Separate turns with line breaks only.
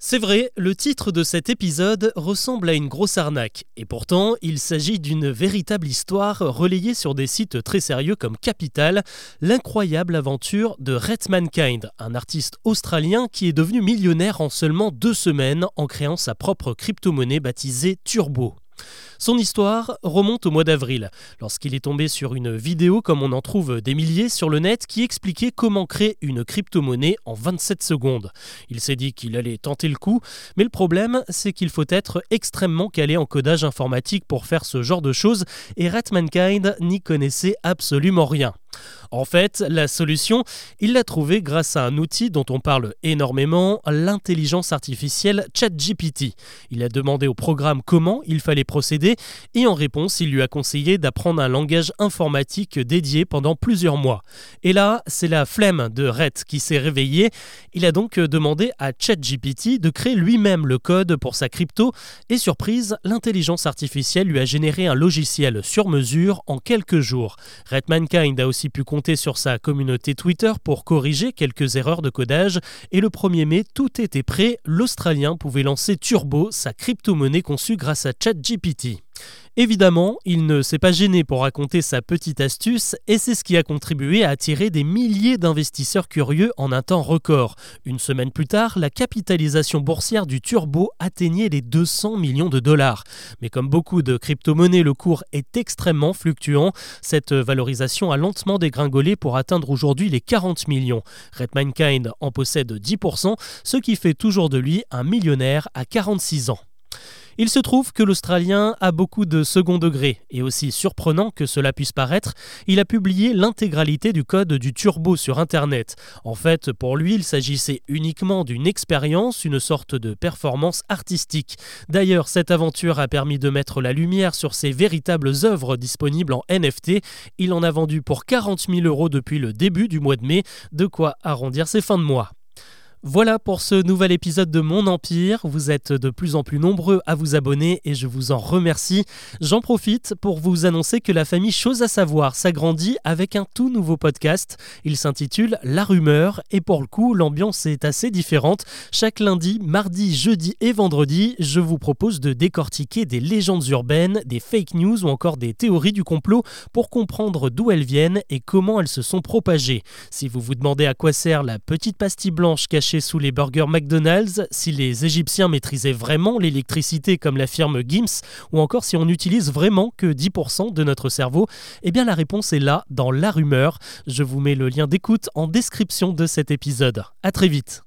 C'est vrai, le titre de cet épisode ressemble à une grosse arnaque, et pourtant il s'agit d'une véritable histoire relayée sur des sites très sérieux comme Capital, l'incroyable aventure de Rhett Mankind, un artiste australien qui est devenu millionnaire en seulement deux semaines en créant sa propre crypto-monnaie baptisée Turbo. Son histoire remonte au mois d'avril, lorsqu'il est tombé sur une vidéo comme on en trouve des milliers sur le net qui expliquait comment créer une crypto-monnaie en 27 secondes. Il s'est dit qu'il allait tenter le coup, mais le problème c'est qu'il faut être extrêmement calé en codage informatique pour faire ce genre de choses et Rat Mankind n'y connaissait absolument rien. En fait, la solution, il l'a trouvée grâce à un outil dont on parle énormément, l'intelligence artificielle ChatGPT. Il a demandé au programme comment il fallait procéder et en réponse, il lui a conseillé d'apprendre un langage informatique dédié pendant plusieurs mois. Et là, c'est la flemme de Rhett qui s'est réveillée. Il a donc demandé à ChatGPT de créer lui-même le code pour sa crypto et surprise, l'intelligence artificielle lui a généré un logiciel sur mesure en quelques jours. Rhett a aussi pu compter sur sa communauté Twitter pour corriger quelques erreurs de codage et le 1er mai, tout était prêt, l'Australien pouvait lancer Turbo, sa crypto-monnaie conçue grâce à ChatGPT. Évidemment, il ne s'est pas gêné pour raconter sa petite astuce et c'est ce qui a contribué à attirer des milliers d'investisseurs curieux en un temps record. Une semaine plus tard, la capitalisation boursière du Turbo atteignait les 200 millions de dollars. Mais comme beaucoup de crypto-monnaies, le cours est extrêmement fluctuant. Cette valorisation a lentement dégringolé pour atteindre aujourd'hui les 40 millions. Red Mankind en possède 10%, ce qui fait toujours de lui un millionnaire à 46 ans. Il se trouve que l'Australien a beaucoup de second degré, et aussi surprenant que cela puisse paraître, il a publié l'intégralité du code du turbo sur Internet. En fait, pour lui, il s'agissait uniquement d'une expérience, une sorte de performance artistique. D'ailleurs, cette aventure a permis de mettre la lumière sur ses véritables œuvres disponibles en NFT. Il en a vendu pour 40 000 euros depuis le début du mois de mai, de quoi arrondir ses fins de mois. Voilà pour ce nouvel épisode de Mon Empire. Vous êtes de plus en plus nombreux à vous abonner et je vous en remercie. J'en profite pour vous annoncer que la famille Chose à savoir s'agrandit avec un tout nouveau podcast. Il s'intitule La Rumeur et pour le coup, l'ambiance est assez différente. Chaque lundi, mardi, jeudi et vendredi, je vous propose de décortiquer des légendes urbaines, des fake news ou encore des théories du complot pour comprendre d'où elles viennent et comment elles se sont propagées. Si vous vous demandez à quoi sert la petite pastille blanche cachée sous les burgers McDonald's, si les Égyptiens maîtrisaient vraiment l'électricité comme la firme Gims, ou encore si on n'utilise vraiment que 10% de notre cerveau, eh bien la réponse est là, dans la rumeur. Je vous mets le lien d'écoute en description de cet épisode. A très vite